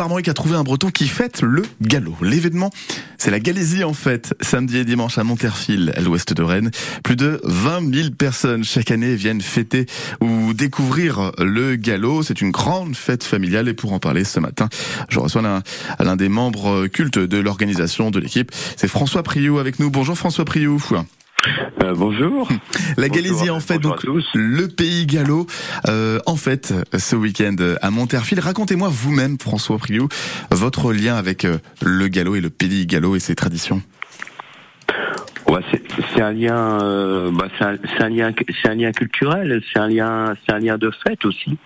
Armorique a trouvé un breton qui fête le galop. L'événement, c'est la Galésie en fait, samedi et dimanche à Monterfil, à l'ouest de Rennes. Plus de 20 000 personnes chaque année viennent fêter ou découvrir le galop. C'est une grande fête familiale et pour en parler ce matin, je reçois l'un des membres cultes de l'organisation de l'équipe. C'est François Priou avec nous. Bonjour François Priou. Euh, bonjour. La Galésie, en fait, donc le pays gallo, euh, en fait, ce week-end à Monterfil. Racontez-moi vous-même, François Priou, votre lien avec euh, le gallo et le pays gallo et ses traditions. Ouais, c'est un lien, euh, bah, c'est un, lien, c'est un lien culturel, c'est un lien, c'est un lien de fête aussi.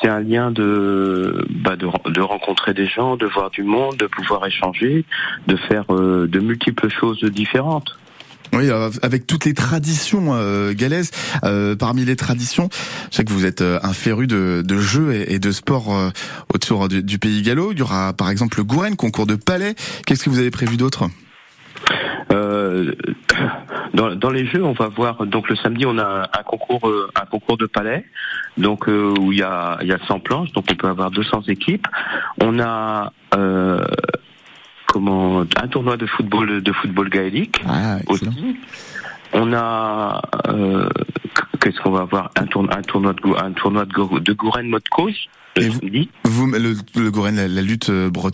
C'est un lien de, bah, de, de rencontrer des gens, de voir du monde, de pouvoir échanger, de faire de multiples choses différentes. Oui, euh, avec toutes les traditions euh, galaises, euh, parmi les traditions, je sais que vous êtes un féru de, de jeux et, de sport autour du, pays gallo. Il y aura par exemple le Gouren, concours de palais. Qu'est-ce que vous avez prévu d'autre? Dans, dans, les jeux, on va voir. Donc le samedi, on a un concours, un concours de palais, donc où il y a, il y a 100 planches, donc on peut avoir 200 équipes. On a un tournoi de football de football gaélique ah, aussi. On a euh, qu'est-ce qu'on va avoir? Un tournoi un tournoi de un tournoi de, de Gouren mode cause vous, vous, le, le Gouren la, lutte bretonne